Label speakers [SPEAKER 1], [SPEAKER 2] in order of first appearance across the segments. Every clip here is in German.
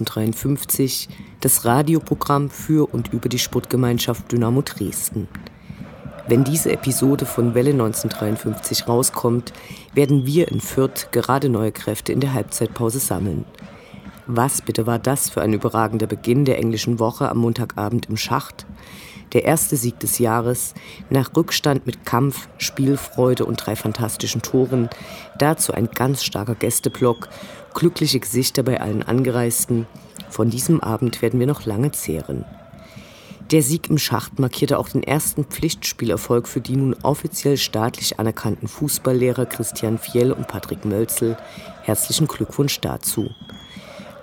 [SPEAKER 1] 1953, das Radioprogramm für und über die Sportgemeinschaft Dynamo Dresden. Wenn diese Episode von Welle 1953 rauskommt, werden wir in Fürth gerade neue Kräfte in der Halbzeitpause sammeln. Was bitte war das für ein überragender Beginn der englischen Woche am Montagabend im Schacht? Der erste Sieg des Jahres, nach Rückstand mit Kampf, Spielfreude und drei fantastischen Toren, dazu ein ganz starker Gästeblock glückliche Gesichter bei allen Angereisten. Von diesem Abend werden wir noch lange zehren. Der Sieg im Schacht markierte auch den ersten Pflichtspielerfolg für die nun offiziell staatlich anerkannten Fußballlehrer Christian Fiel und Patrick Mölzel. Herzlichen Glückwunsch dazu.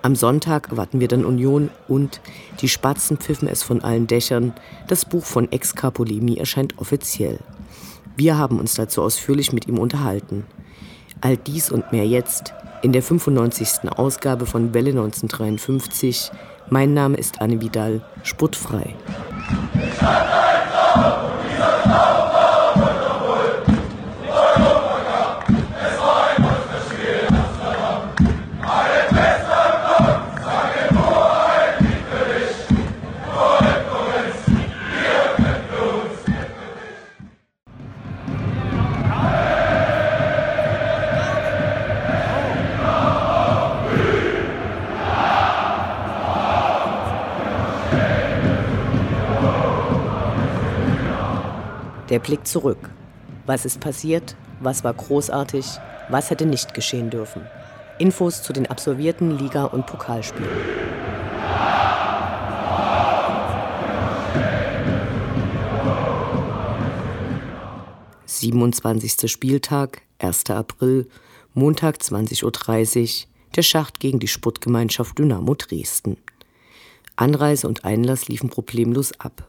[SPEAKER 1] Am Sonntag erwarten wir dann Union und die Spatzen pfiffen es von allen Dächern. Das Buch von Ex Capolemi erscheint offiziell. Wir haben uns dazu ausführlich mit ihm unterhalten. All dies und mehr jetzt in der 95. Ausgabe von Welle 1953. Mein Name ist Anne Vidal, sportfrei. Der Blick zurück. Was ist passiert? Was war großartig? Was hätte nicht geschehen dürfen? Infos zu den absolvierten Liga- und Pokalspielen. Siebenundzwanzigster Spieltag, 1. April, Montag 20.30 Uhr, der Schacht gegen die Sportgemeinschaft Dynamo Dresden. Anreise und Einlass liefen problemlos ab.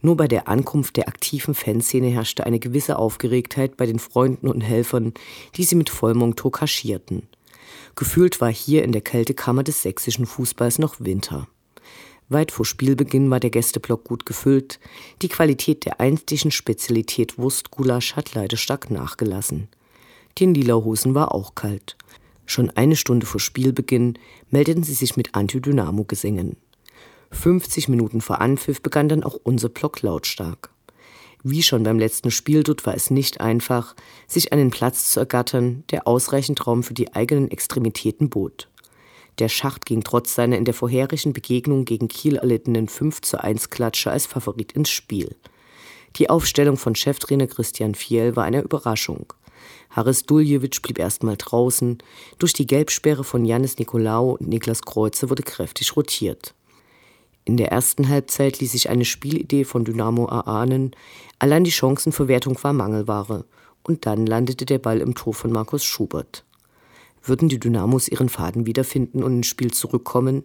[SPEAKER 1] Nur bei der Ankunft der aktiven Fanszene herrschte eine gewisse Aufgeregtheit bei den Freunden und Helfern, die sie mit Vollmontur kaschierten. Gefühlt war hier in der Kältekammer des sächsischen Fußballs noch Winter. Weit vor Spielbeginn war der Gästeblock gut gefüllt. Die Qualität der einstigen Spezialität Wurstgulasch hat leider stark nachgelassen. Den Lila-Hosen war auch kalt. Schon eine Stunde vor Spielbeginn meldeten sie sich mit Antidynamo-Gesängen. 50 Minuten vor Anpfiff begann dann auch unser Block lautstark. Wie schon beim letzten Spiel dort war es nicht einfach, sich einen Platz zu ergattern, der ausreichend Raum für die eigenen Extremitäten bot. Der Schacht ging trotz seiner in der vorherigen Begegnung gegen Kiel erlittenen 5 zu 1 Klatsche als Favorit ins Spiel. Die Aufstellung von Cheftrainer Christian Fiel war eine Überraschung. Haris Duljevic blieb erstmal draußen. Durch die Gelbsperre von Janis Nikolaou und Niklas Kreuze wurde kräftig rotiert. In der ersten Halbzeit ließ sich eine Spielidee von Dynamo erahnen, allein die Chancenverwertung war Mangelware. Und dann landete der Ball im Tor von Markus Schubert. Würden die Dynamos ihren Faden wiederfinden und ins Spiel zurückkommen?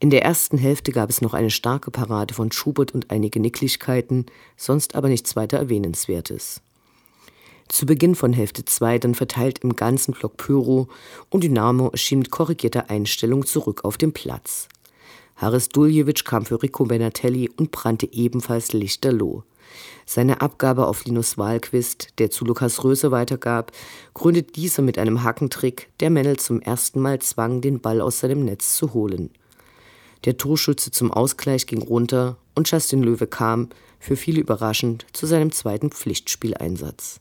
[SPEAKER 1] In der ersten Hälfte gab es noch eine starke Parade von Schubert und einige Nicklichkeiten, sonst aber nichts weiter Erwähnenswertes. Zu Beginn von Hälfte 2 dann verteilt im ganzen Block Pyro und Dynamo erschien mit korrigierter Einstellung zurück auf dem Platz. Haris Duljevic kam für Rico Benatelli und brannte ebenfalls lichterloh. Seine Abgabe auf Linus Wahlquist, der zu Lukas Röse weitergab, gründet dieser mit einem Hackentrick, der Mendel zum ersten Mal zwang, den Ball aus seinem Netz zu holen. Der Torschütze zum Ausgleich ging runter und Justin Löwe kam, für viele überraschend, zu seinem zweiten Pflichtspieleinsatz.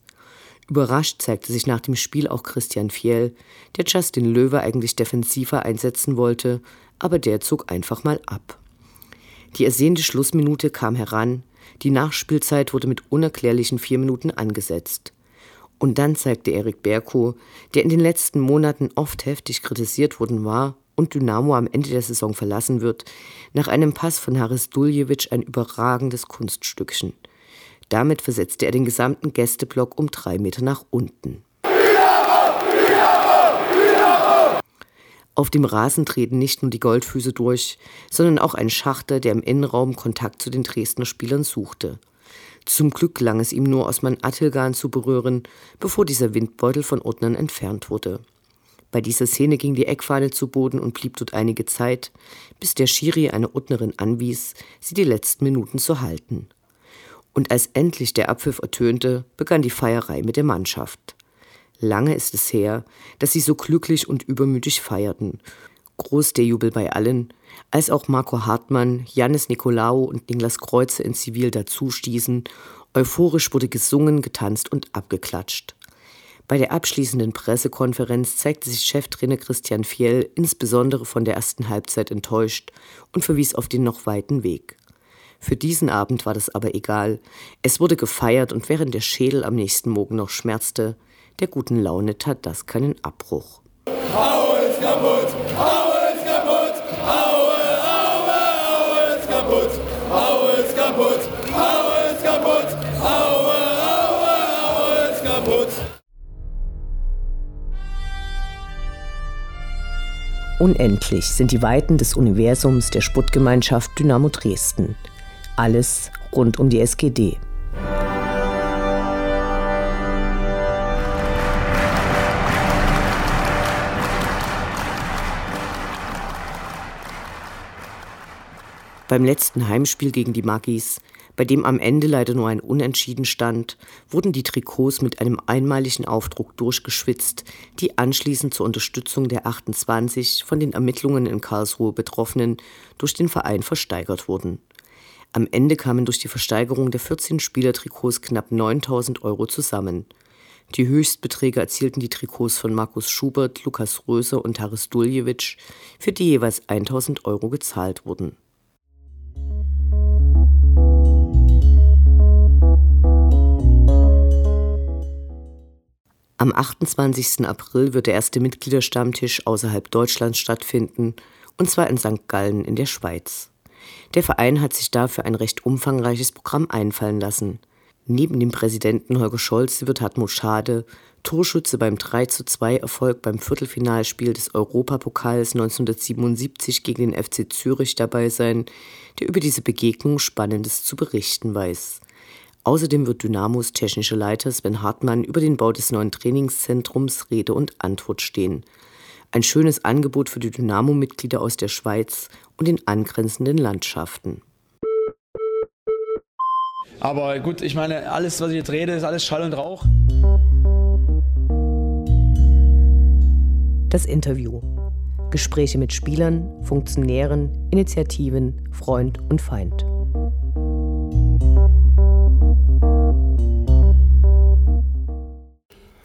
[SPEAKER 1] Überrascht zeigte sich nach dem Spiel auch Christian Fiel, der Justin Löwe eigentlich defensiver einsetzen wollte, aber der zog einfach mal ab. Die ersehnte Schlussminute kam heran, die Nachspielzeit wurde mit unerklärlichen vier Minuten angesetzt. Und dann zeigte Erik Berko, der in den letzten Monaten oft heftig kritisiert worden war, und Dynamo am Ende der Saison verlassen wird, nach einem Pass von Haris Duljevic ein überragendes Kunststückchen. Damit versetzte er den gesamten Gästeblock um drei Meter nach unten. Auf dem Rasen treten nicht nur die Goldfüße durch, sondern auch ein Schachter, der im Innenraum Kontakt zu den Dresdner Spielern suchte. Zum Glück gelang es ihm nur, Osman Attilgan zu berühren, bevor dieser Windbeutel von Ordnern entfernt wurde. Bei dieser Szene ging die Eckfahne zu Boden und blieb dort einige Zeit, bis der Schiri eine Ordnerin anwies, sie die letzten Minuten zu halten. Und als endlich der Abpfiff ertönte, begann die Feierei mit der Mannschaft. Lange ist es her, dass sie so glücklich und übermütig feierten. Groß der Jubel bei allen, als auch Marco Hartmann, Janis Nikolaou und Niklas Kreuze in Zivil dazustießen. Euphorisch wurde gesungen, getanzt und abgeklatscht. Bei der abschließenden Pressekonferenz zeigte sich Cheftrainer Christian Fjell insbesondere von der ersten Halbzeit enttäuscht und verwies auf den noch weiten Weg. Für diesen Abend war das aber egal. Es wurde gefeiert und während der Schädel am nächsten Morgen noch schmerzte, der guten Laune tat das keinen Abbruch. Hau ist kaputt! Hau ist kaputt! Haue, haue, haue ist kaputt! Hau ist kaputt! Hau ist kaputt! Haue, haue, haue ist kaputt! Unendlich sind die Weiten des Universums der Sputtgemeinschaft Dynamo Dresden. Alles rund um die SGD. Beim letzten Heimspiel gegen die Magis, bei dem am Ende leider nur ein Unentschieden stand, wurden die Trikots mit einem einmaligen Aufdruck durchgeschwitzt, die anschließend zur Unterstützung der 28 von den Ermittlungen in Karlsruhe Betroffenen durch den Verein versteigert wurden. Am Ende kamen durch die Versteigerung der 14 Spielertrikots knapp 9000 Euro zusammen. Die Höchstbeträge erzielten die Trikots von Markus Schubert, Lukas Röser und Haris Duljevic, für die jeweils 1000 Euro gezahlt wurden. Am 28. April wird der erste Mitgliederstammtisch außerhalb Deutschlands stattfinden, und zwar in St. Gallen in der Schweiz. Der Verein hat sich dafür ein recht umfangreiches Programm einfallen lassen. Neben dem Präsidenten Holger Scholz wird Hartmut Schade, Torschütze beim 32 Erfolg beim Viertelfinalspiel des Europapokals 1977 gegen den FC Zürich dabei sein, der über diese Begegnung Spannendes zu berichten weiß. Außerdem wird Dynamos technischer Leiter Sven Hartmann über den Bau des neuen Trainingszentrums Rede und Antwort stehen. Ein schönes Angebot für die Dynamo-Mitglieder aus der Schweiz und den angrenzenden Landschaften.
[SPEAKER 2] Aber gut, ich meine, alles, was ich jetzt rede, ist alles Schall und Rauch.
[SPEAKER 1] Das Interview. Gespräche mit Spielern, Funktionären, Initiativen, Freund und Feind.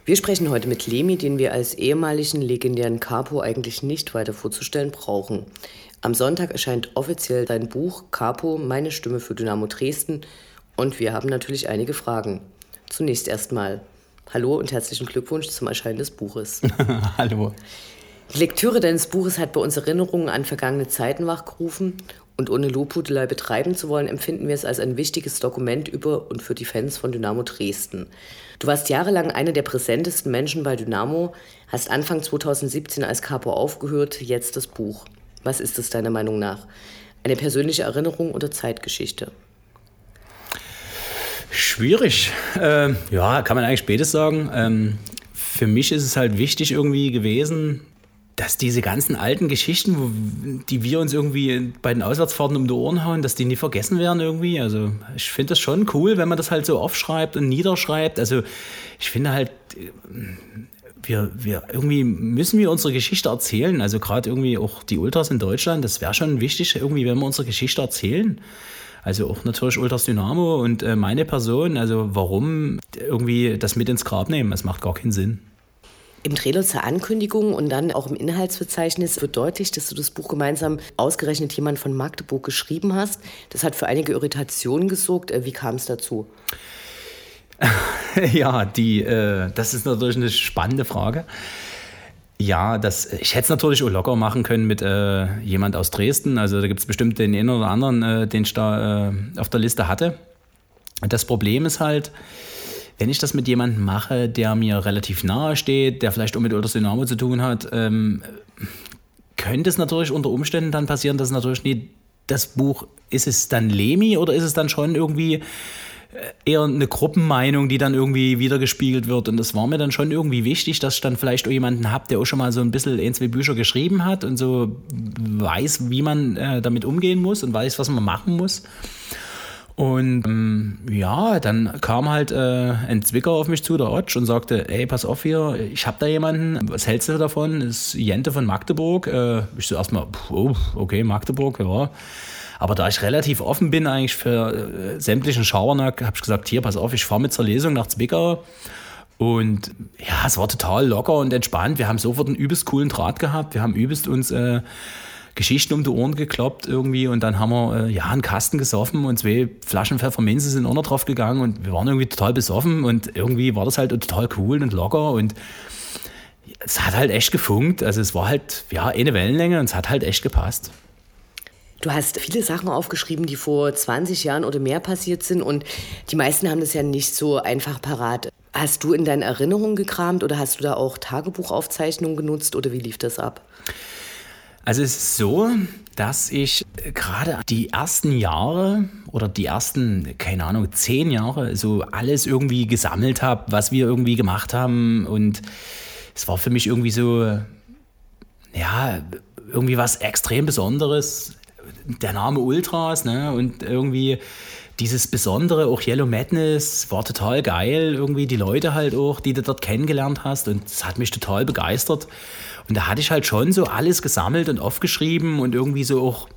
[SPEAKER 1] Wir sprechen heute mit Lemi, den wir als ehemaligen legendären Capo eigentlich nicht weiter vorzustellen brauchen. Am Sonntag erscheint offiziell sein Buch Capo, meine Stimme für Dynamo Dresden und wir haben natürlich einige Fragen. Zunächst erstmal Hallo und herzlichen Glückwunsch zum Erscheinen des Buches.
[SPEAKER 2] Hallo.
[SPEAKER 1] Die Lektüre deines Buches hat bei uns Erinnerungen an vergangene Zeiten wachgerufen und ohne Lobhudelei betreiben zu wollen, empfinden wir es als ein wichtiges Dokument über und für die Fans von Dynamo Dresden. Du warst jahrelang einer der präsentesten Menschen bei Dynamo, hast Anfang 2017 als Capo aufgehört, jetzt das Buch. Was ist es deiner Meinung nach? Eine persönliche Erinnerung oder Zeitgeschichte?
[SPEAKER 2] Schwierig. Ähm, ja, kann man eigentlich spätes sagen. Ähm, für mich ist es halt wichtig irgendwie gewesen, dass diese ganzen alten Geschichten, die wir uns irgendwie bei den Auswärtsfahrten um die Ohren hauen, dass die nie vergessen werden irgendwie. Also ich finde das schon cool, wenn man das halt so aufschreibt und niederschreibt. Also ich finde halt, wir, wir irgendwie müssen wir unsere Geschichte erzählen. Also gerade irgendwie auch die Ultras in Deutschland, das wäre schon wichtig, irgendwie, wenn wir unsere Geschichte erzählen. Also auch natürlich Ultras Dynamo und äh, meine Person. Also warum irgendwie das mit ins Grab nehmen? Das macht gar keinen Sinn.
[SPEAKER 1] Im Trailer zur Ankündigung und dann auch im Inhaltsverzeichnis wird deutlich, dass du das Buch gemeinsam ausgerechnet jemand von Magdeburg geschrieben hast. Das hat für einige Irritationen gesorgt. Äh, wie kam es dazu?
[SPEAKER 2] ja, die, äh, das ist natürlich eine spannende Frage. Ja, das, ich hätte es natürlich auch locker machen können mit äh, jemand aus Dresden. Also da gibt es bestimmt den einen oder anderen, äh, den ich da äh, auf der Liste hatte. Das Problem ist halt, wenn ich das mit jemandem mache, der mir relativ nahe steht, der vielleicht auch mit Ultras Dynamo zu tun hat, ähm, könnte es natürlich unter Umständen dann passieren, dass natürlich nie das Buch, ist es dann Lemi oder ist es dann schon irgendwie eher eine Gruppenmeinung, die dann irgendwie wiedergespiegelt wird. Und das war mir dann schon irgendwie wichtig, dass ich dann vielleicht auch jemanden habe, der auch schon mal so ein bisschen ein, zwei Bücher geschrieben hat und so weiß, wie man äh, damit umgehen muss und weiß, was man machen muss. Und ähm, ja, dann kam halt äh, ein Zwicker auf mich zu, der Otsch, und sagte, ey, pass auf hier, ich habe da jemanden, was hältst du davon? Das ist Jente von Magdeburg. Äh, ich so erstmal, oh, okay, Magdeburg, ja. Aber da ich relativ offen bin eigentlich für äh, sämtlichen Schabernack, habe ich gesagt, hier, pass auf, ich fahre mit zur Lesung nach Zwickau. Und ja, es war total locker und entspannt. Wir haben sofort einen übelst coolen Draht gehabt. Wir haben übelst uns äh, Geschichten um die Ohren gekloppt irgendwie und dann haben wir äh, ja einen Kasten gesoffen und zwei Flaschen Pfefferminze sind auch noch drauf gegangen und wir waren irgendwie total besoffen und irgendwie war das halt total cool und locker und es hat halt echt gefunkt. Also es war halt ja eine Wellenlänge und es hat halt echt gepasst.
[SPEAKER 1] Du hast viele Sachen aufgeschrieben, die vor 20 Jahren oder mehr passiert sind und die meisten haben das ja nicht so einfach parat. Hast du in deinen Erinnerungen gekramt oder hast du da auch Tagebuchaufzeichnungen genutzt oder wie lief das ab?
[SPEAKER 2] Also es ist so, dass ich gerade die ersten Jahre oder die ersten, keine Ahnung, zehn Jahre so alles irgendwie gesammelt habe, was wir irgendwie gemacht haben und es war für mich irgendwie so, ja, irgendwie was extrem Besonderes, der Name Ultras, ne? Und irgendwie dieses Besondere, auch Yellow Madness, war total geil. Irgendwie die Leute halt auch, die du dort kennengelernt hast. Und es hat mich total begeistert. Und da hatte ich halt schon so alles gesammelt und aufgeschrieben und irgendwie so auch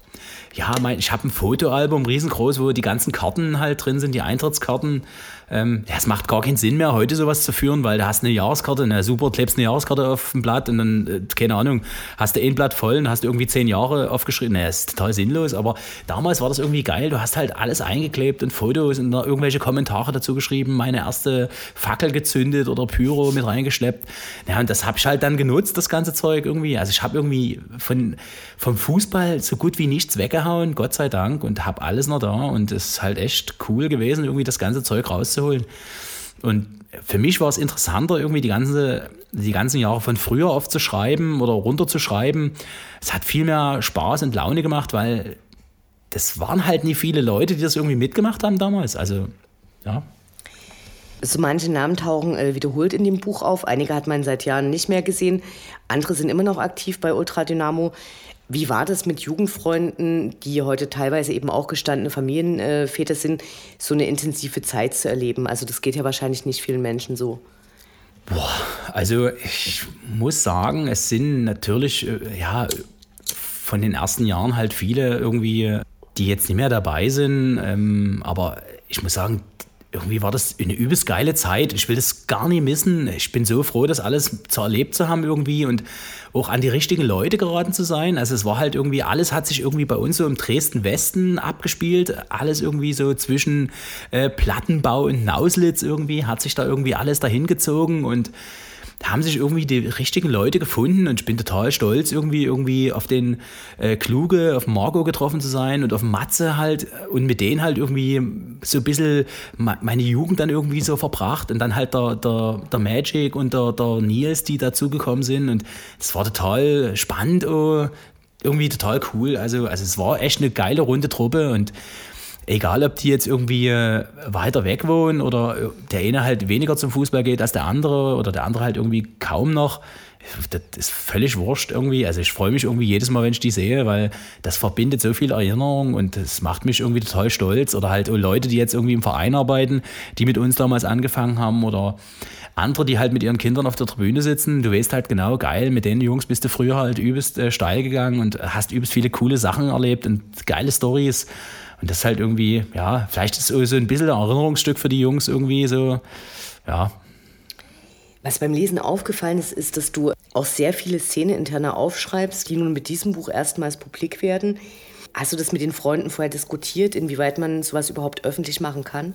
[SPEAKER 2] ja, mein, ich habe ein Fotoalbum riesengroß, wo die ganzen Karten halt drin sind, die Eintrittskarten. Ähm, ja, es macht gar keinen Sinn mehr, heute sowas zu führen, weil du hast eine Jahreskarte, na super, klebst eine Jahreskarte auf dem Blatt und dann, äh, keine Ahnung, hast du ein Blatt voll und hast irgendwie zehn Jahre aufgeschrieben. Naja, ist total sinnlos, aber damals war das irgendwie geil. Du hast halt alles eingeklebt und Fotos und irgendwelche Kommentare dazu geschrieben, meine erste Fackel gezündet oder Pyro mit reingeschleppt. Ja, und das habe ich halt dann genutzt, das ganze Zeug irgendwie. Also ich habe irgendwie von, vom Fußball so gut wie nichts weggehauen, Gott sei Dank, und habe alles noch da und es ist halt echt cool gewesen, irgendwie das ganze Zeug rauszuholen rauszuholen. Und für mich war es interessanter, irgendwie die, ganze, die ganzen Jahre von früher aufzuschreiben oder runterzuschreiben. Es hat viel mehr Spaß und Laune gemacht, weil das waren halt nie viele Leute, die das irgendwie mitgemacht haben damals. Also, ja.
[SPEAKER 1] So manche Namen tauchen äh, wiederholt in dem Buch auf. Einige hat man seit Jahren nicht mehr gesehen. Andere sind immer noch aktiv bei Ultra Dynamo. Wie war das mit Jugendfreunden, die heute teilweise eben auch gestandene Familienväter sind, so eine intensive Zeit zu erleben? Also das geht ja wahrscheinlich nicht vielen Menschen so.
[SPEAKER 2] Boah, also ich muss sagen, es sind natürlich, äh, ja, von den ersten Jahren halt viele irgendwie, die jetzt nicht mehr dabei sind. Ähm, aber ich muss sagen, irgendwie war das eine übelst geile Zeit. Ich will das gar nicht missen. Ich bin so froh, das alles zu erlebt zu haben irgendwie und auch an die richtigen Leute geraten zu sein. Also es war halt irgendwie, alles hat sich irgendwie bei uns so im Dresden-Westen abgespielt. Alles irgendwie so zwischen äh, Plattenbau und Nauslitz irgendwie, hat sich da irgendwie alles dahin gezogen und haben sich irgendwie die richtigen Leute gefunden und ich bin total stolz, irgendwie, irgendwie auf den äh, Kluge, auf Margot getroffen zu sein und auf Matze halt und mit denen halt irgendwie so ein bisschen meine Jugend dann irgendwie so verbracht und dann halt der, der, der Magic und der, der Nils, die dazugekommen sind und das war total spannend, oh, irgendwie total cool. Also, also es war echt eine geile runde Truppe und egal ob die jetzt irgendwie äh, weiter weg wohnen oder äh, der eine halt weniger zum Fußball geht als der andere oder der andere halt irgendwie kaum noch. Das ist völlig wurscht irgendwie. Also ich freue mich irgendwie jedes Mal, wenn ich die sehe, weil das verbindet so viel Erinnerung und das macht mich irgendwie total stolz. Oder halt Leute, die jetzt irgendwie im Verein arbeiten, die mit uns damals angefangen haben oder andere, die halt mit ihren Kindern auf der Tribüne sitzen. Du weißt halt genau, geil, mit den Jungs bist du früher halt übelst äh, steil gegangen und hast übelst viele coole Sachen erlebt und geile Stories. Und das ist halt irgendwie, ja, vielleicht ist es so ein bisschen ein Erinnerungsstück für die Jungs irgendwie so, ja.
[SPEAKER 1] Was beim Lesen aufgefallen ist, ist, dass du auch sehr viele Szenen interner aufschreibst, die nun mit diesem Buch erstmals publik werden. Hast du das mit den Freunden vorher diskutiert, inwieweit man sowas überhaupt öffentlich machen kann?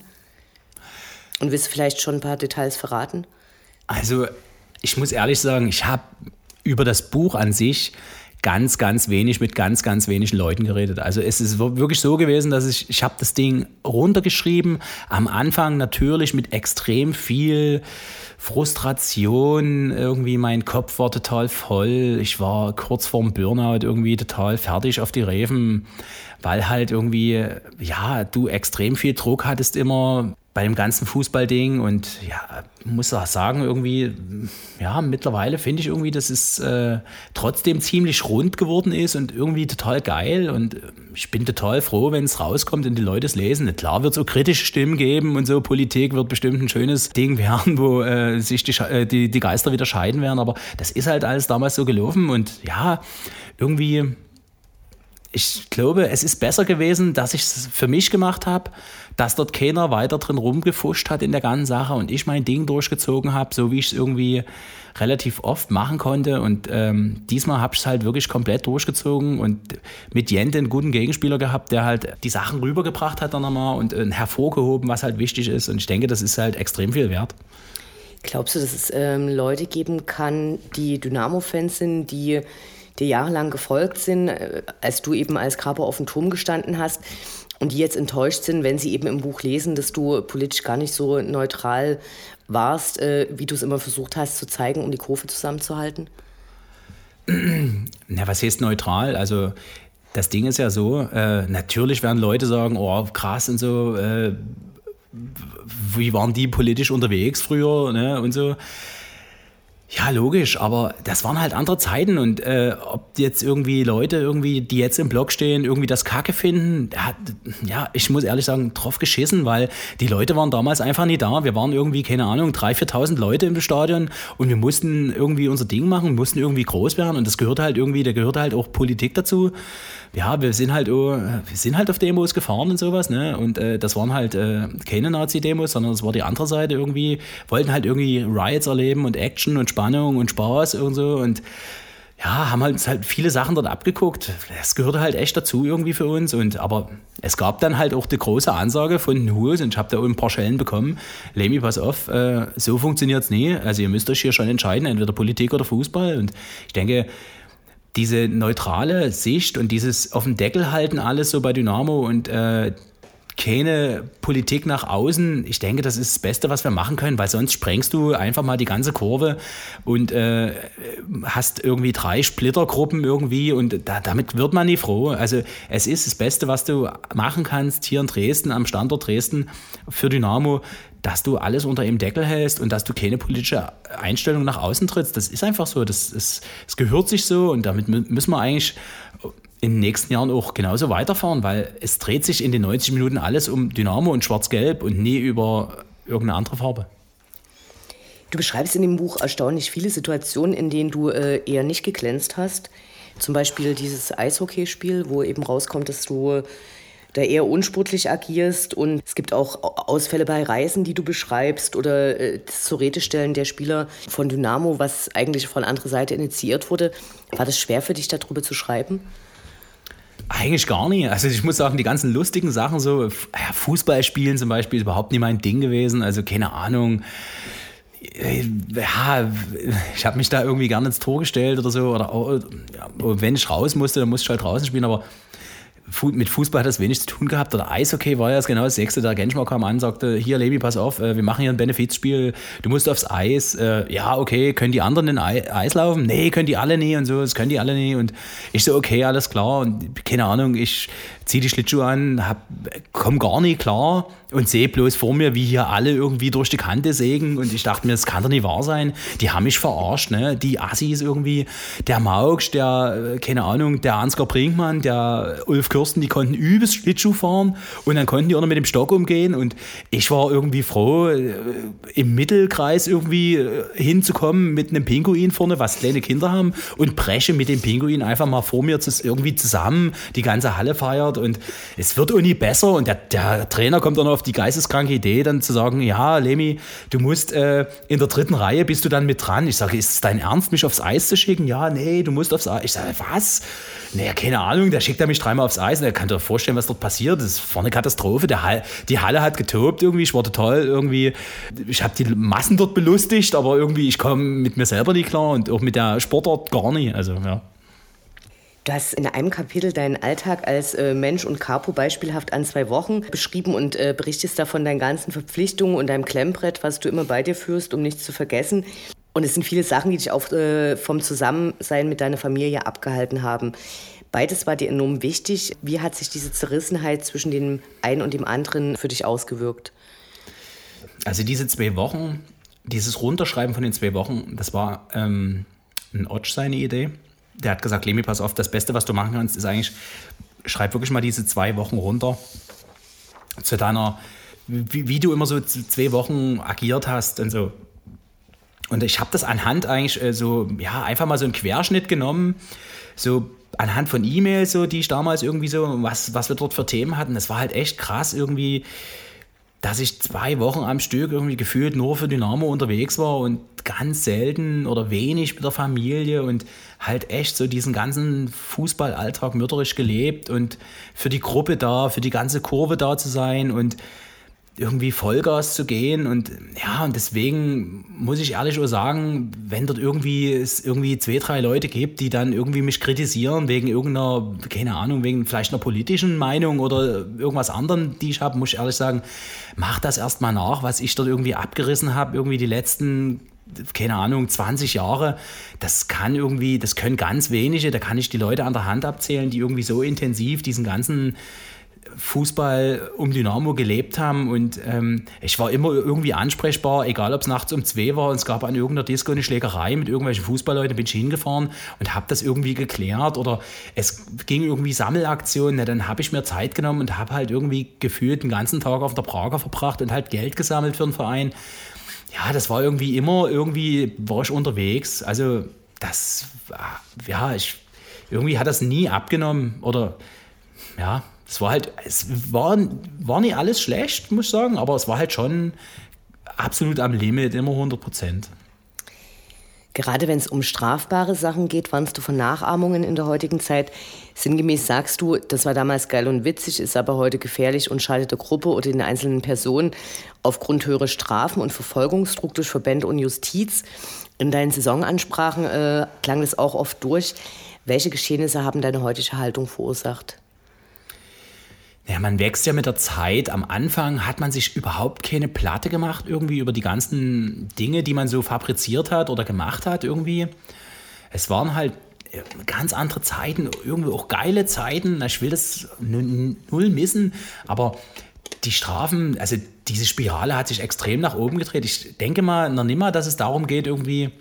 [SPEAKER 1] Und willst du vielleicht schon ein paar Details verraten?
[SPEAKER 2] Also, ich muss ehrlich sagen, ich habe über das Buch an sich ganz, ganz wenig mit ganz, ganz wenigen Leuten geredet. Also es ist wirklich so gewesen, dass ich, ich habe das Ding runtergeschrieben. Am Anfang natürlich mit extrem viel Frustration. Irgendwie mein Kopf war total voll. Ich war kurz vorm Burnout irgendwie total fertig auf die Reven, weil halt irgendwie, ja, du extrem viel Druck hattest immer bei dem ganzen Fußballding und ja, muss auch sagen, irgendwie, ja, mittlerweile finde ich irgendwie, dass es äh, trotzdem ziemlich rund geworden ist und irgendwie total geil und äh, ich bin total froh, wenn es rauskommt und die Leute es lesen. Klar wird es so kritische Stimmen geben und so, Politik wird bestimmt ein schönes Ding werden, wo äh, sich die, äh, die, die Geister wieder scheiden werden, aber das ist halt alles damals so gelaufen und ja, irgendwie ich glaube, es ist besser gewesen, dass ich es für mich gemacht habe, dass dort keiner weiter drin rumgefuscht hat in der ganzen Sache und ich mein Ding durchgezogen habe, so wie ich es irgendwie relativ oft machen konnte. Und ähm, diesmal habe ich es halt wirklich komplett durchgezogen und mit Jente einen guten Gegenspieler gehabt, der halt die Sachen rübergebracht hat dann nochmal und äh, hervorgehoben, was halt wichtig ist. Und ich denke, das ist halt extrem viel wert.
[SPEAKER 1] Glaubst du, dass es ähm, Leute geben kann, die Dynamo-Fans sind, die dir jahrelang gefolgt sind, äh, als du eben als Graber auf dem Turm gestanden hast und die jetzt enttäuscht sind, wenn sie eben im Buch lesen, dass du politisch gar nicht so neutral warst, äh, wie du es immer versucht hast zu zeigen, um die Kurve zusammenzuhalten?
[SPEAKER 2] Na, was heißt neutral? Also das Ding ist ja so, äh, natürlich werden Leute sagen, oh, krass und so, äh, wie waren die politisch unterwegs früher ne, und so. Ja, logisch, aber das waren halt andere Zeiten und äh, ob jetzt irgendwie Leute irgendwie, die jetzt im Blog stehen, irgendwie das Kacke finden, hat, ja, ich muss ehrlich sagen, drauf geschissen, weil die Leute waren damals einfach nie da. Wir waren irgendwie, keine Ahnung, 3.000, 4.000 Leute im Stadion und wir mussten irgendwie unser Ding machen, mussten irgendwie groß werden und das gehört halt irgendwie, da gehört halt auch Politik dazu ja, wir sind halt, oh, wir sind halt auf Demos gefahren und sowas, ne? Und äh, das waren halt äh, keine Nazi-Demos, sondern das war die andere Seite irgendwie, wollten halt irgendwie Riots erleben und Action und Spannung und Spaß und so und ja, haben halt, halt viele Sachen dort abgeguckt. Das gehörte halt echt dazu irgendwie für uns. Und, aber es gab dann halt auch die große Ansage von den Hus und ich habe da ein paar Schellen bekommen. Lemi, pass auf, äh, so funktioniert es nie. Also ihr müsst euch hier schon entscheiden, entweder Politik oder Fußball. Und ich denke, diese neutrale Sicht und dieses auf dem Deckel halten alles so bei Dynamo und äh, keine Politik nach außen. Ich denke, das ist das Beste, was wir machen können, weil sonst sprengst du einfach mal die ganze Kurve und äh, hast irgendwie drei Splittergruppen irgendwie und da, damit wird man nie froh. Also es ist das Beste, was du machen kannst hier in Dresden, am Standort Dresden für Dynamo, dass du alles unter dem Deckel hältst und dass du keine politische Einstellung nach außen trittst. Das ist einfach so. Das, ist, das gehört sich so und damit müssen wir eigentlich in den nächsten Jahren auch genauso weiterfahren, weil es dreht sich in den 90 Minuten alles um Dynamo und Schwarz-Gelb und nie über irgendeine andere Farbe.
[SPEAKER 1] Du beschreibst in dem Buch erstaunlich viele Situationen, in denen du äh, eher nicht geglänzt hast. Zum Beispiel dieses Eishockeyspiel, wo eben rauskommt, dass du da eher unsportlich agierst. Und es gibt auch Ausfälle bei Reisen, die du beschreibst oder äh, das zur Rede der Spieler von Dynamo, was eigentlich von anderer Seite initiiert wurde. War das schwer für dich, darüber zu schreiben?
[SPEAKER 2] Eigentlich gar nicht. Also ich muss sagen, die ganzen lustigen Sachen, so ja, Fußball spielen zum Beispiel, ist überhaupt nicht mein Ding gewesen. Also keine Ahnung. Ja, ich habe mich da irgendwie gerne ins Tor gestellt oder so. Oder ja, wenn ich raus musste, dann musste ich halt draußen spielen. Aber mit Fußball hat das wenig zu tun gehabt. Oder Eishockey war ja genau das Sechste. Der Genschmar kam an und sagte, hier Levi, pass auf, äh, wir machen hier ein Benefizspiel, du musst aufs Eis. Äh, ja, okay, können die anderen in Eis laufen? Nee, können die alle nie und so, das können die alle nie. Und ich so, okay, alles klar. Und keine Ahnung, ich ziehe die Schlittschuhe an, hab, komm gar nicht klar und sehe bloß vor mir, wie hier alle irgendwie durch die Kante sägen. Und ich dachte mir, das kann doch nicht wahr sein. Die haben mich verarscht, ne? Die Assis irgendwie, der Maugsch, der, äh, keine Ahnung, der Ansgar Brinkmann, der Ulf Kürsten, die konnten übelst Schlittschuh fahren und dann konnten die auch noch mit dem Stock umgehen. Und ich war irgendwie froh, äh, im Mittelkreis irgendwie äh, hinzukommen mit einem Pinguin vorne, was kleine Kinder haben, und breche mit dem Pinguin einfach mal vor mir irgendwie zusammen. Die ganze Halle feiert und es wird auch nie besser und der, der Trainer kommt dann auf die geisteskranke Idee, dann zu sagen, ja, Lemi, du musst äh, in der dritten Reihe bist du dann mit dran. Ich sage, ist es dein Ernst, mich aufs Eis zu schicken? Ja, nee, du musst aufs Eis. Ich sage, was? Naja, keine Ahnung, der schickt er mich dreimal aufs Eis und er kann dir vorstellen, was dort passiert. Das ist vorne Katastrophe. Der Hall, die Halle hat getobt irgendwie, ich war total irgendwie, ich habe die Massen dort belustigt, aber irgendwie, ich komme mit mir selber nicht klar und auch mit der Sportart gar nicht. Also, ja.
[SPEAKER 1] Du hast in einem Kapitel deinen Alltag als äh, Mensch und Capo beispielhaft an zwei Wochen beschrieben und äh, berichtest davon deinen ganzen Verpflichtungen und deinem Klemmbrett, was du immer bei dir führst, um nichts zu vergessen. Und es sind viele Sachen, die dich auch äh, vom Zusammensein mit deiner Familie abgehalten haben. Beides war dir enorm wichtig. Wie hat sich diese Zerrissenheit zwischen dem einen und dem anderen für dich ausgewirkt?
[SPEAKER 2] Also diese zwei Wochen, dieses Runterschreiben von den zwei Wochen, das war ähm, ein Otsch seine Idee der hat gesagt, Lemi, pass auf, das Beste, was du machen kannst, ist eigentlich, schreib wirklich mal diese zwei Wochen runter zu deiner, wie, wie du immer so zwei Wochen agiert hast und so. Und ich habe das anhand eigentlich äh, so, ja, einfach mal so einen Querschnitt genommen, so anhand von E-Mails, so, die ich damals irgendwie so, was, was wir dort für Themen hatten. Das war halt echt krass irgendwie, dass ich zwei Wochen am Stück irgendwie gefühlt nur für Dynamo unterwegs war und ganz selten oder wenig mit der Familie und halt echt so diesen ganzen Fußballalltag mütterisch gelebt und für die Gruppe da, für die ganze Kurve da zu sein und irgendwie Vollgas zu gehen und ja, und deswegen muss ich ehrlich auch sagen, wenn dort irgendwie es irgendwie zwei, drei Leute gibt, die dann irgendwie mich kritisieren wegen irgendeiner, keine Ahnung, wegen vielleicht einer politischen Meinung oder irgendwas anderem, die ich habe, muss ich ehrlich sagen, mach das erstmal nach, was ich dort irgendwie abgerissen habe, irgendwie die letzten keine Ahnung, 20 Jahre, das kann irgendwie, das können ganz wenige, da kann ich die Leute an der Hand abzählen, die irgendwie so intensiv diesen ganzen Fußball um Dynamo gelebt haben und ähm, ich war immer irgendwie ansprechbar, egal ob es nachts um zwei war und es gab an irgendeiner Disco eine Schlägerei mit irgendwelchen Fußballleuten, bin ich hingefahren und habe das irgendwie geklärt oder es ging irgendwie Sammelaktionen, na, dann habe ich mir Zeit genommen und habe halt irgendwie gefühlt den ganzen Tag auf der Prager verbracht und halt Geld gesammelt für den Verein ja, das war irgendwie immer, irgendwie war ich unterwegs. Also das, ja, ich, irgendwie hat das nie abgenommen oder ja, es war halt, es war, war nicht alles schlecht, muss ich sagen, aber es war halt schon absolut am Limit, immer 100 Prozent.
[SPEAKER 1] Gerade wenn es um strafbare Sachen geht, warnst du von Nachahmungen in der heutigen Zeit. Sinngemäß sagst du, das war damals geil und witzig, ist aber heute gefährlich und schadet der Gruppe oder den einzelnen Personen aufgrund höherer Strafen und Verfolgungsdruck durch Verbände und Justiz. In deinen Saisonansprachen äh, klang das auch oft durch. Welche Geschehnisse haben deine heutige Haltung verursacht?
[SPEAKER 2] Ja, man wächst ja mit der Zeit. Am Anfang hat man sich überhaupt keine Platte gemacht, irgendwie über die ganzen Dinge, die man so fabriziert hat oder gemacht hat, irgendwie. Es waren halt äh, ganz andere Zeiten, irgendwie auch geile Zeiten. Ich will das null missen, aber die Strafen, also diese Spirale hat sich extrem nach oben gedreht. Ich denke mal noch nimmer, dass es darum geht, irgendwie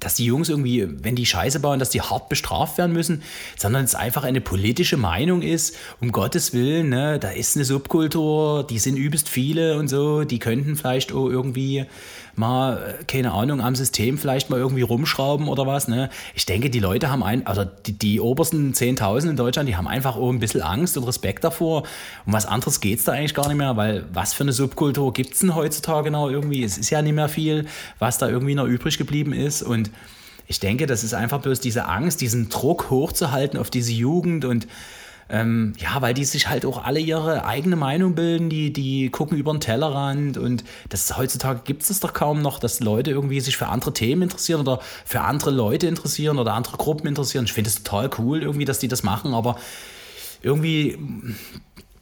[SPEAKER 2] dass die Jungs irgendwie, wenn die Scheiße bauen, dass die hart bestraft werden müssen, sondern es einfach eine politische Meinung ist, um Gottes Willen, ne, da ist eine Subkultur, die sind übelst viele und so, die könnten vielleicht irgendwie mal, keine Ahnung, am System vielleicht mal irgendwie rumschrauben oder was. Ne? Ich denke, die Leute haben ein, also die, die obersten 10.000 in Deutschland, die haben einfach auch ein bisschen Angst und Respekt davor. Um was anderes geht es da eigentlich gar nicht mehr, weil was für eine Subkultur gibt es denn heutzutage noch irgendwie? Es ist ja nicht mehr viel, was da irgendwie noch übrig geblieben ist und ich denke, das ist einfach bloß diese Angst, diesen Druck hochzuhalten auf diese Jugend und ähm, ja, weil die sich halt auch alle ihre eigene Meinung bilden, die, die gucken über den Tellerrand und das heutzutage gibt es doch kaum noch, dass Leute irgendwie sich für andere Themen interessieren oder für andere Leute interessieren oder andere Gruppen interessieren. Ich finde es total cool irgendwie, dass die das machen, aber irgendwie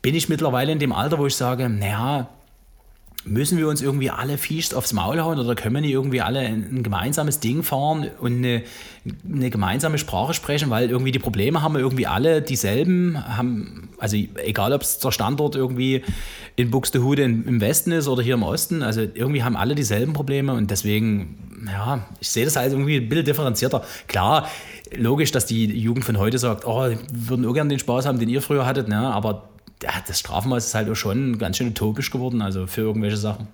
[SPEAKER 2] bin ich mittlerweile in dem Alter, wo ich sage, naja, müssen wir uns irgendwie alle fies aufs Maul hauen oder können wir nicht irgendwie alle ein, gemeinsames Ding fahren und eine, eine, gemeinsame Sprache sprechen, weil irgendwie die Probleme haben wir irgendwie alle dieselben, haben, also egal ob es der Standort irgendwie in Buxtehude im Westen ist oder hier im Osten, also irgendwie haben alle dieselben Probleme und deswegen, ja, ich sehe das halt irgendwie ein bisschen differenzierter. Klar, logisch, dass die Jugend von heute sagt, oh, wir würden auch gerne den Spaß haben, den ihr früher hattet, ne? aber ja, das Strafmaß ist halt auch schon ganz schön utopisch geworden, also für irgendwelche Sachen.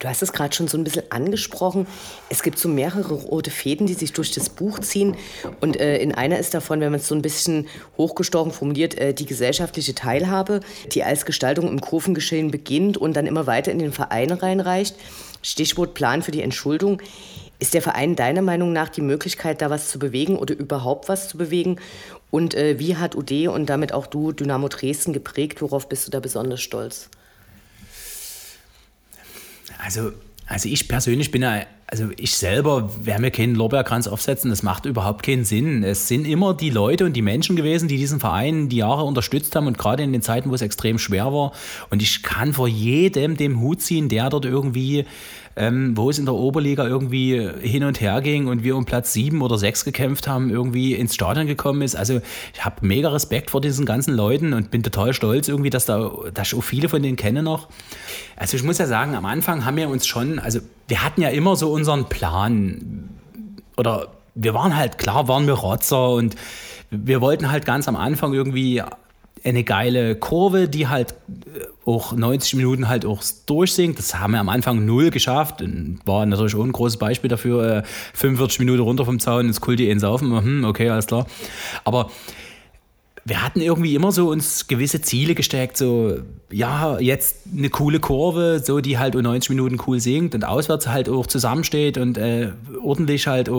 [SPEAKER 1] Du hast es gerade schon so ein bisschen angesprochen. Es gibt so mehrere rote Fäden, die sich durch das Buch ziehen. Und äh, in einer ist davon, wenn man es so ein bisschen hochgestochen formuliert, äh, die gesellschaftliche Teilhabe, die als Gestaltung im Kurvengeschehen beginnt und dann immer weiter in den Verein reinreicht. Stichwort Plan für die Entschuldung. Ist der Verein deiner Meinung nach die Möglichkeit, da was zu bewegen oder überhaupt was zu bewegen? Und äh, wie hat UD und damit auch du Dynamo Dresden geprägt? Worauf bist du da besonders stolz?
[SPEAKER 2] Also, also ich persönlich bin ja, also ich selber werde mir keinen Lorbeerkranz aufsetzen, das macht überhaupt keinen Sinn. Es sind immer die Leute und die Menschen gewesen, die diesen Verein die Jahre unterstützt haben und gerade in den Zeiten, wo es extrem schwer war. Und ich kann vor jedem dem Hut ziehen, der dort irgendwie ähm, wo es in der Oberliga irgendwie hin und her ging und wir um Platz sieben oder sechs gekämpft haben, irgendwie ins Stadion gekommen ist. Also ich habe mega Respekt vor diesen ganzen Leuten und bin total stolz irgendwie, dass da dass ich auch viele von denen kenne noch. Also ich muss ja sagen, am Anfang haben wir uns schon, also wir hatten ja immer so unseren Plan oder wir waren halt, klar waren wir Rotzer und wir wollten halt ganz am Anfang irgendwie eine geile Kurve, die halt äh, auch 90 Minuten halt auch durchsinkt. Das haben wir am Anfang null geschafft. War natürlich auch ein großes Beispiel dafür. 45 äh, Minuten runter vom Zaun, ins Kulti ins Saufen. Hm, okay, alles klar. Aber wir hatten irgendwie immer so uns gewisse Ziele gesteckt, so, ja, jetzt eine coole Kurve, so, die halt um 90 Minuten cool singt und auswärts halt auch zusammensteht und äh, ordentlich halt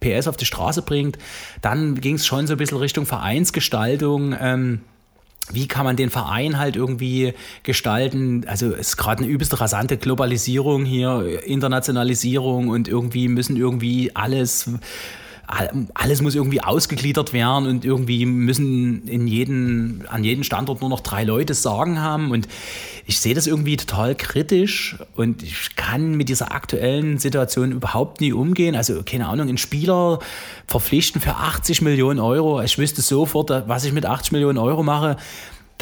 [SPEAKER 2] PS auf die Straße bringt. Dann ging es schon so ein bisschen Richtung Vereinsgestaltung. Ähm, wie kann man den Verein halt irgendwie gestalten? Also es ist gerade eine übelst rasante Globalisierung hier, Internationalisierung und irgendwie müssen irgendwie alles alles muss irgendwie ausgegliedert werden und irgendwie müssen in jeden, an jedem Standort nur noch drei Leute Sagen haben. Und ich sehe das irgendwie total kritisch und ich kann mit dieser aktuellen Situation überhaupt nie umgehen. Also, keine Ahnung, einen Spieler verpflichten für 80 Millionen Euro. Ich wüsste sofort, was ich mit 80 Millionen Euro mache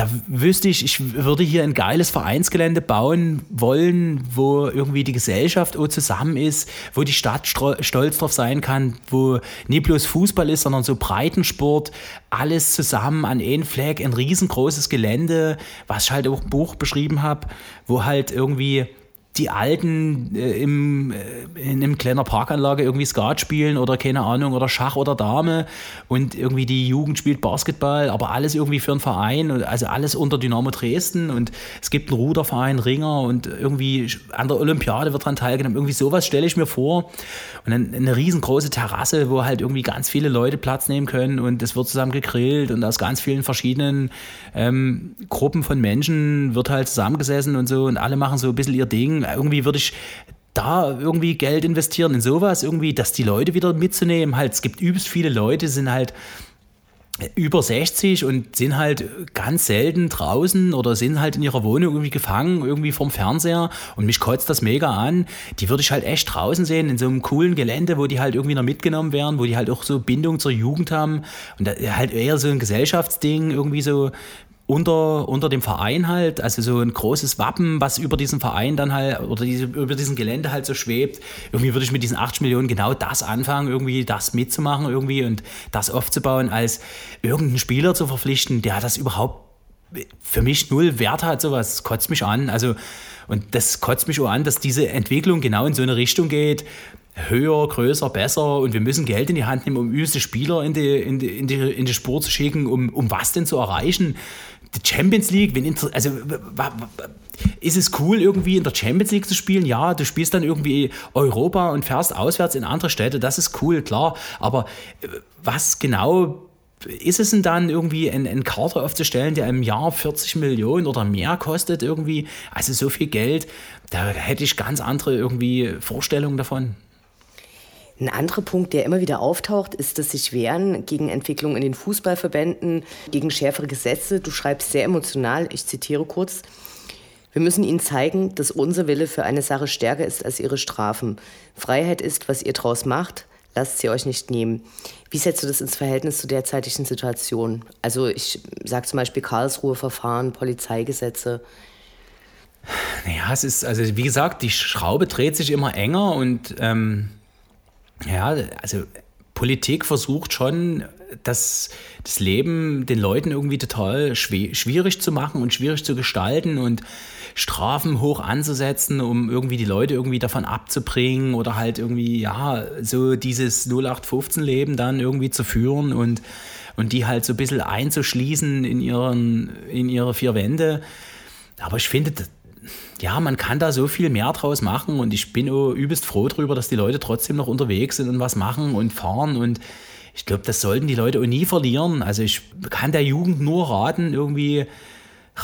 [SPEAKER 2] da wüsste ich, ich würde hier ein geiles Vereinsgelände bauen wollen, wo irgendwie die Gesellschaft zusammen ist, wo die Stadt stolz drauf sein kann, wo nicht bloß Fußball ist, sondern so Breitensport, alles zusammen an einem Fleck, ein riesengroßes Gelände, was ich halt auch im Buch beschrieben habe, wo halt irgendwie die Alten äh, im, äh, in einem kleiner Parkanlage irgendwie Skat spielen oder keine Ahnung oder Schach oder Dame und irgendwie die Jugend spielt Basketball, aber alles irgendwie für einen Verein, also alles unter Dynamo Dresden und es gibt einen Ruderverein, Ringer und irgendwie an der Olympiade wird daran teilgenommen. Irgendwie sowas stelle ich mir vor und dann eine riesengroße Terrasse, wo halt irgendwie ganz viele Leute Platz nehmen können und es wird zusammen gegrillt und aus ganz vielen verschiedenen ähm, Gruppen von Menschen wird halt zusammengesessen und so und alle machen so ein bisschen ihr Ding irgendwie würde ich da irgendwie Geld investieren in sowas, irgendwie, dass die Leute wieder mitzunehmen. Halt, es gibt übelst viele Leute, sind halt über 60 und sind halt ganz selten draußen oder sind halt in ihrer Wohnung irgendwie gefangen, irgendwie vom Fernseher und mich kotzt das mega an. Die würde ich halt echt draußen sehen, in so einem coolen Gelände, wo die halt irgendwie noch mitgenommen werden, wo die halt auch so Bindung zur Jugend haben und halt eher so ein Gesellschaftsding, irgendwie so unter, unter dem Verein halt, also so ein großes Wappen, was über diesen Verein dann halt oder diese, über diesem Gelände halt so schwebt. Irgendwie würde ich mit diesen 80 Millionen genau das anfangen, irgendwie das mitzumachen irgendwie und das aufzubauen, als irgendeinen Spieler zu verpflichten, der das überhaupt für mich null Wert hat, sowas das kotzt mich an. Also, und das kotzt mich auch an, dass diese Entwicklung genau in so eine Richtung geht, höher, größer, besser und wir müssen Geld in die Hand nehmen, um übelste Spieler in die, in die, in die, in die Spur zu schicken, um, um was denn zu erreichen? Die Champions League, wenn also ist es cool, irgendwie in der Champions League zu spielen? Ja, du spielst dann irgendwie Europa und fährst auswärts in andere Städte, das ist cool, klar. Aber äh, was genau ist es denn dann irgendwie ein, ein Kader aufzustellen, der im Jahr 40 Millionen oder mehr kostet irgendwie? Also so viel Geld, da hätte ich ganz andere irgendwie Vorstellungen davon.
[SPEAKER 1] Ein anderer Punkt, der immer wieder auftaucht, ist, dass sich wehren gegen Entwicklungen in den Fußballverbänden, gegen schärfere Gesetze. Du schreibst sehr emotional, ich zitiere kurz. Wir müssen ihnen zeigen, dass unser Wille für eine Sache stärker ist als ihre Strafen. Freiheit ist, was ihr draus macht. Lasst sie euch nicht nehmen. Wie setzt du das ins Verhältnis zu derzeitigen Situation? Also ich sage zum Beispiel Karlsruhe-Verfahren, Polizeigesetze.
[SPEAKER 2] Naja, es ist, also wie gesagt, die Schraube dreht sich immer enger und ähm, ja, also Politik versucht schon das, das Leben den Leuten irgendwie total schwierig zu machen und schwierig zu gestalten und Strafen hoch anzusetzen, um irgendwie die Leute irgendwie davon abzubringen oder halt irgendwie, ja, so dieses 0815-Leben dann irgendwie zu führen und, und die halt so ein bisschen einzuschließen in, ihren, in ihre vier Wände. Aber ich finde, ja, man kann da so viel mehr draus machen und ich bin übelst froh darüber, dass die Leute trotzdem noch unterwegs sind und was machen und fahren und ich glaube, das sollten die Leute auch nie verlieren. Also ich kann der Jugend nur raten, irgendwie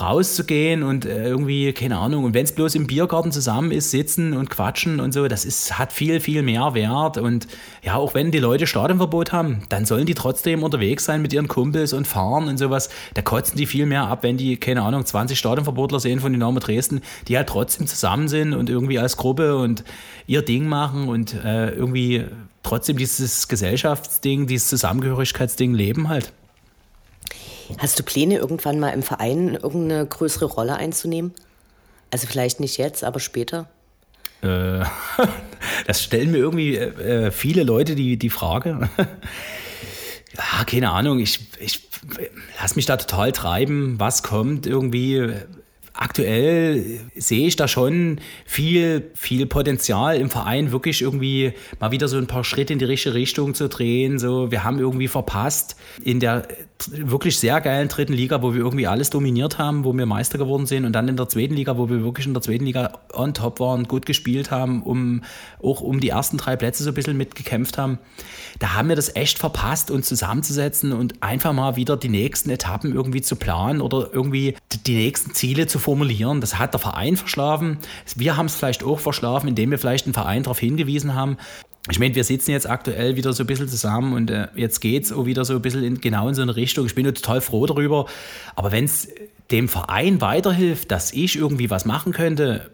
[SPEAKER 2] rauszugehen und äh, irgendwie, keine Ahnung, und wenn es bloß im Biergarten zusammen ist, sitzen und quatschen und so, das ist, hat viel, viel mehr Wert. Und ja, auch wenn die Leute Stadionverbot haben, dann sollen die trotzdem unterwegs sein mit ihren Kumpels und fahren und sowas. Da kotzen die viel mehr ab, wenn die, keine Ahnung, 20 Stadionverbotler sehen von Dynamo Dresden, die halt trotzdem zusammen sind und irgendwie als Gruppe und ihr Ding machen und äh, irgendwie trotzdem dieses Gesellschaftsding, dieses Zusammengehörigkeitsding leben halt.
[SPEAKER 1] Hast du Pläne, irgendwann mal im Verein irgendeine größere Rolle einzunehmen? Also vielleicht nicht jetzt, aber später?
[SPEAKER 2] Äh, das stellen mir irgendwie äh, viele Leute die, die Frage. ja, keine Ahnung. Ich, ich lass mich da total treiben, was kommt irgendwie aktuell sehe ich da schon viel, viel Potenzial im Verein, wirklich irgendwie mal wieder so ein paar Schritte in die richtige Richtung zu drehen. So, wir haben irgendwie verpasst in der wirklich sehr geilen dritten Liga, wo wir irgendwie alles dominiert haben, wo wir Meister geworden sind und dann in der zweiten Liga, wo wir wirklich in der zweiten Liga on top waren, gut gespielt haben, um auch um die ersten drei Plätze so ein bisschen mitgekämpft haben. Da haben wir das echt verpasst, uns zusammenzusetzen und einfach mal wieder die nächsten Etappen irgendwie zu planen oder irgendwie die nächsten Ziele zu formulieren. Das hat der Verein verschlafen. Wir haben es vielleicht auch verschlafen, indem wir vielleicht den Verein darauf hingewiesen haben. Ich meine, wir sitzen jetzt aktuell wieder so ein bisschen zusammen und äh, jetzt geht es auch wieder so ein bisschen in, genau in so eine Richtung. Ich bin total froh darüber. Aber wenn es dem Verein weiterhilft, dass ich irgendwie was machen könnte,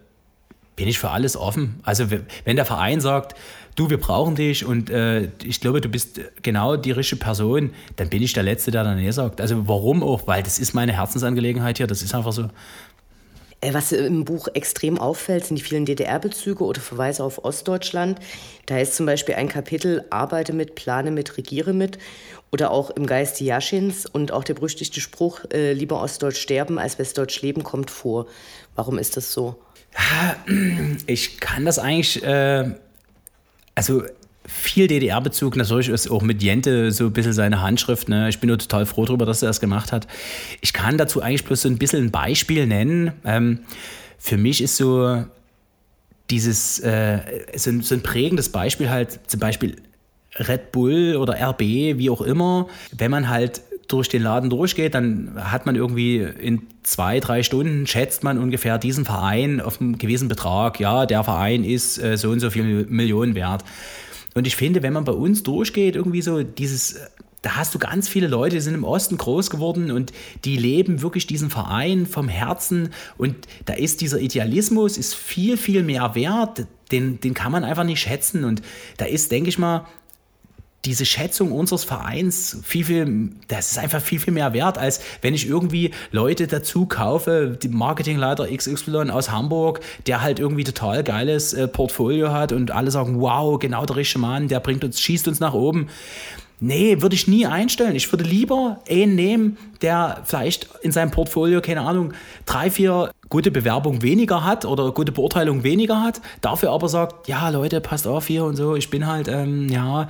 [SPEAKER 2] bin ich für alles offen. Also wenn der Verein sagt, du, wir brauchen dich und äh, ich glaube, du bist genau die richtige Person, dann bin ich der Letzte, der dann nee sagt. Also warum auch? Weil das ist meine Herzensangelegenheit hier, das ist einfach so.
[SPEAKER 1] Äh, was im Buch extrem auffällt, sind die vielen DDR-Bezüge oder Verweise auf Ostdeutschland. Da ist zum Beispiel ein Kapitel Arbeite mit, plane mit, regiere mit. Oder auch im Geiste Jaschins und auch der berüchtigte Spruch, äh, lieber Ostdeutsch sterben als Westdeutsch leben, kommt vor. Warum ist das so?
[SPEAKER 2] Ich kann das eigentlich, äh, also viel DDR-Bezug, natürlich ist auch mit Jente so ein bisschen seine Handschrift. Ne? Ich bin nur total froh darüber, dass er das gemacht hat. Ich kann dazu eigentlich bloß so ein bisschen ein Beispiel nennen. Ähm, für mich ist so dieses, äh, so, ein, so ein prägendes Beispiel halt zum Beispiel Red Bull oder RB, wie auch immer, wenn man halt durch den Laden durchgeht, dann hat man irgendwie in zwei, drei Stunden schätzt man ungefähr diesen Verein auf einen gewissen Betrag. Ja, der Verein ist äh, so und so viel Millionen wert. Und ich finde, wenn man bei uns durchgeht, irgendwie so dieses, da hast du ganz viele Leute, die sind im Osten groß geworden und die leben wirklich diesen Verein vom Herzen. Und da ist dieser Idealismus ist viel, viel mehr wert. Den, den kann man einfach nicht schätzen. Und da ist, denke ich mal, diese Schätzung unseres Vereins viel, viel, das ist einfach viel, viel mehr wert, als wenn ich irgendwie Leute dazu kaufe, die Marketingleiter XY aus Hamburg, der halt irgendwie total geiles äh, Portfolio hat und alle sagen, wow, genau der richtige Mann, der bringt uns, schießt uns nach oben. Nee, würde ich nie einstellen. Ich würde lieber einen nehmen, der vielleicht in seinem Portfolio, keine Ahnung, drei, vier gute Bewerbungen weniger hat oder gute Beurteilungen weniger hat, dafür aber sagt, ja, Leute, passt auf hier und so, ich bin halt, ähm, ja,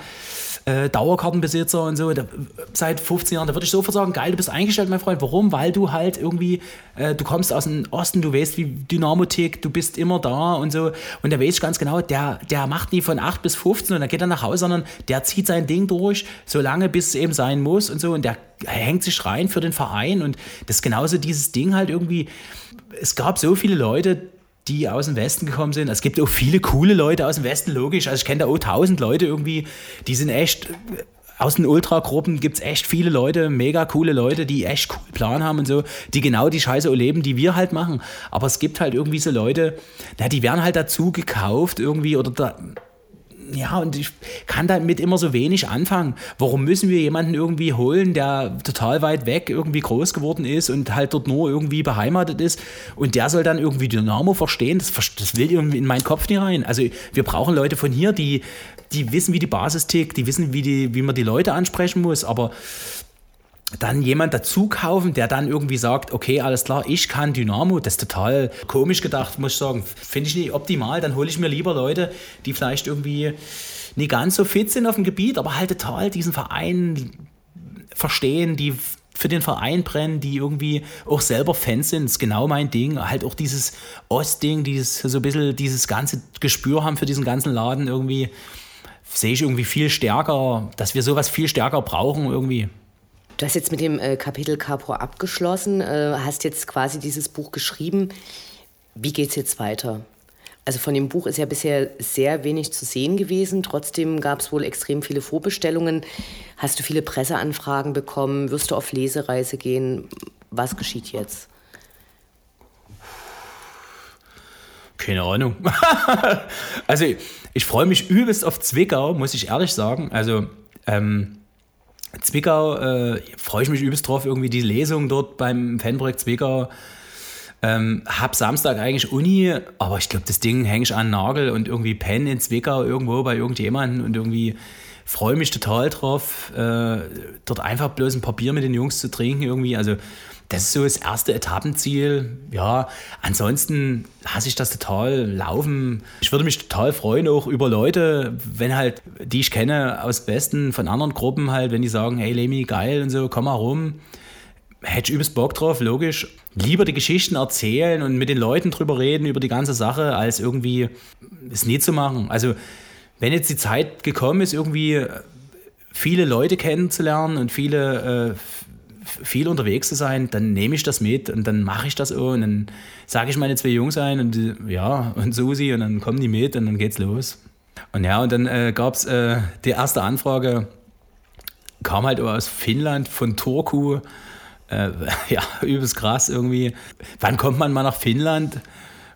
[SPEAKER 2] äh, Dauerkartenbesitzer und so, da, seit 15 Jahren, da würde ich sofort sagen, geil, du bist eingestellt, mein Freund. Warum? Weil du halt irgendwie, äh, du kommst aus dem Osten, du weißt, wie Dynamo tickt, du bist immer da und so. Und da weiß ich ganz genau, der, der macht nie von 8 bis 15 und dann geht er nach Hause, sondern der zieht sein Ding durch, so lange, bis es eben sein muss und so. Und der hängt sich rein für den Verein und das ist genauso dieses Ding halt irgendwie. Es gab so viele Leute, die aus dem Westen gekommen sind. Es gibt auch viele coole Leute aus dem Westen, logisch. Also ich kenne da auch tausend Leute irgendwie, die sind echt, aus den Ultragruppen gibt es echt viele Leute, mega coole Leute, die echt cool Plan haben und so, die genau die Scheiße erleben, die wir halt machen. Aber es gibt halt irgendwie so Leute, na, die werden halt dazu gekauft irgendwie oder da, ja, und ich kann damit immer so wenig anfangen. Warum müssen wir jemanden irgendwie holen, der total weit weg irgendwie groß geworden ist und halt dort nur irgendwie beheimatet ist und der soll dann irgendwie Dynamo verstehen? Das, das will irgendwie in meinen Kopf nicht rein. Also wir brauchen Leute von hier, die, die wissen, wie die Basis tickt, die wissen, wie, die, wie man die Leute ansprechen muss, aber dann jemand dazu kaufen, der dann irgendwie sagt, okay, alles klar, ich kann Dynamo, das ist total komisch gedacht, muss ich sagen. Finde ich nicht optimal, dann hole ich mir lieber Leute, die vielleicht irgendwie nicht ganz so fit sind auf dem Gebiet, aber halt total diesen Verein verstehen, die für den Verein brennen, die irgendwie auch selber Fans sind, ist genau mein Ding. Halt auch dieses Ostding, dieses so ein bisschen dieses ganze Gespür haben für diesen ganzen Laden irgendwie, sehe ich irgendwie viel stärker, dass wir sowas viel stärker brauchen irgendwie.
[SPEAKER 1] Du hast jetzt mit dem äh, Kapitel Capro abgeschlossen, äh, hast jetzt quasi dieses Buch geschrieben. Wie geht es jetzt weiter? Also von dem Buch ist ja bisher sehr wenig zu sehen gewesen. Trotzdem gab es wohl extrem viele Vorbestellungen. Hast du viele Presseanfragen bekommen? Wirst du auf Lesereise gehen? Was geschieht jetzt?
[SPEAKER 2] Keine Ahnung. also ich freue mich übelst auf Zwickau, muss ich ehrlich sagen. Also ähm, Zwickau, äh, freue ich mich übelst drauf, irgendwie die Lesung dort beim Fanprojekt Zwickau. Ähm, hab Samstag eigentlich Uni, aber ich glaube, das Ding hänge ich an Nagel und irgendwie pennen in Zwickau irgendwo bei irgendjemandem und irgendwie freue mich total drauf, äh, dort einfach bloß ein paar Bier mit den Jungs zu trinken irgendwie. Also das ist so das erste Etappenziel. Ja, ansonsten hasse ich das total, laufen. Ich würde mich total freuen, auch über Leute, wenn halt, die ich kenne aus Besten, von anderen Gruppen halt, wenn die sagen, hey Lemi, geil und so, komm mal rum. Hätte ich übelst Bock drauf, logisch. Lieber die Geschichten erzählen und mit den Leuten drüber reden, über die ganze Sache, als irgendwie es nie zu machen. Also, wenn jetzt die Zeit gekommen ist, irgendwie viele Leute kennenzulernen und viele, äh, viel unterwegs zu sein, dann nehme ich das mit und dann mache ich das auch und dann sage ich meine zwei Jungs ein und ja, und Susi und dann kommen die mit und dann geht's los. Und ja, und dann äh, gab es äh, die erste Anfrage, kam halt aus Finnland von Turku. Äh, ja, übelst krass irgendwie. Wann kommt man mal nach Finnland?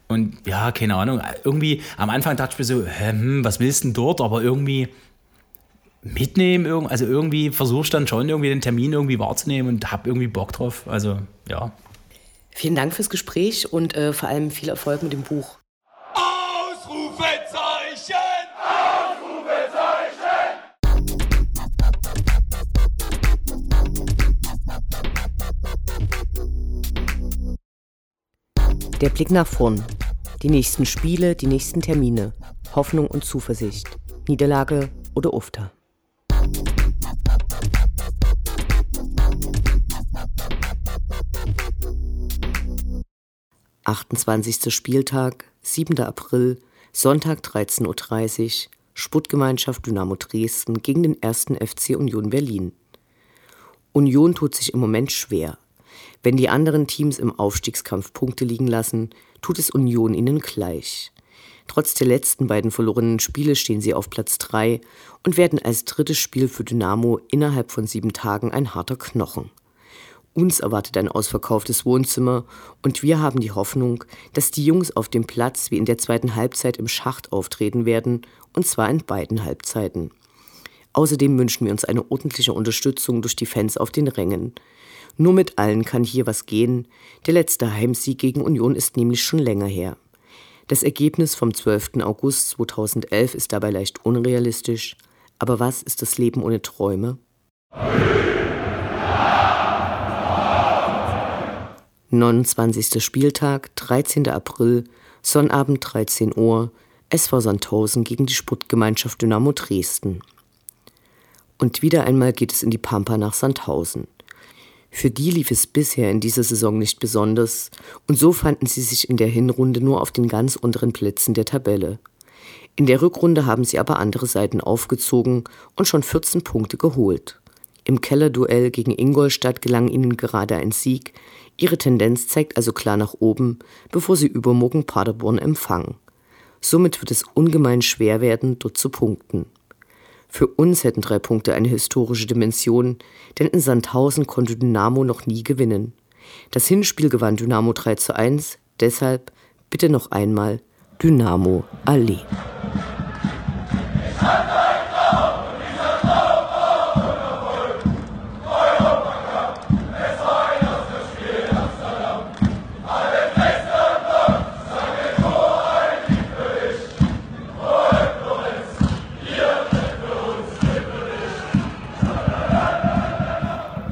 [SPEAKER 2] Und ja, keine Ahnung, irgendwie am Anfang dachte ich mir so, hm, was willst du denn dort? Aber irgendwie mitnehmen. Also irgendwie versuche ich dann schon irgendwie den Termin irgendwie wahrzunehmen und habe irgendwie Bock drauf. Also ja.
[SPEAKER 1] Vielen Dank fürs Gespräch und äh, vor allem viel Erfolg mit dem Buch. Ausrufezeichen! Ausrufezeichen! Der Blick nach vorn. Die nächsten Spiele, die nächsten Termine. Hoffnung und Zuversicht. Niederlage oder Ufter. 28. Spieltag, 7. April, Sonntag 13.30 Uhr, Sputtgemeinschaft Dynamo Dresden gegen den 1. FC Union Berlin. Union tut sich im Moment schwer. Wenn die anderen Teams im Aufstiegskampf Punkte liegen lassen, tut es Union ihnen gleich. Trotz der letzten beiden verlorenen Spiele stehen sie auf Platz 3 und werden als drittes Spiel für Dynamo innerhalb von sieben Tagen ein harter Knochen. Uns erwartet ein ausverkauftes Wohnzimmer und wir haben die Hoffnung, dass die Jungs auf dem Platz wie in der zweiten Halbzeit im Schacht auftreten werden, und zwar in beiden Halbzeiten. Außerdem wünschen wir uns eine ordentliche Unterstützung durch die Fans auf den Rängen. Nur mit allen kann hier was gehen. Der letzte Heimsieg gegen Union ist nämlich schon länger her. Das Ergebnis vom 12. August 2011 ist dabei leicht unrealistisch. Aber was ist das Leben ohne Träume? 29. Spieltag, 13. April, Sonnabend 13 Uhr, SV Sandhausen gegen die Sportgemeinschaft Dynamo Dresden. Und wieder einmal geht es in die Pampa nach Sandhausen. Für die lief es bisher in dieser Saison nicht besonders und so fanden sie sich in der Hinrunde nur auf den ganz unteren Plätzen der Tabelle. In der Rückrunde haben sie aber andere Seiten aufgezogen und schon 14 Punkte geholt. Im Kellerduell gegen Ingolstadt gelang ihnen gerade ein Sieg, Ihre Tendenz zeigt also klar nach oben, bevor sie übermorgen Paderborn empfangen. Somit wird es ungemein schwer werden, dort zu punkten. Für uns hätten drei Punkte eine historische Dimension, denn in Sandhausen konnte Dynamo noch nie gewinnen. Das Hinspiel gewann Dynamo 3 zu 1, deshalb bitte noch einmal Dynamo Allee.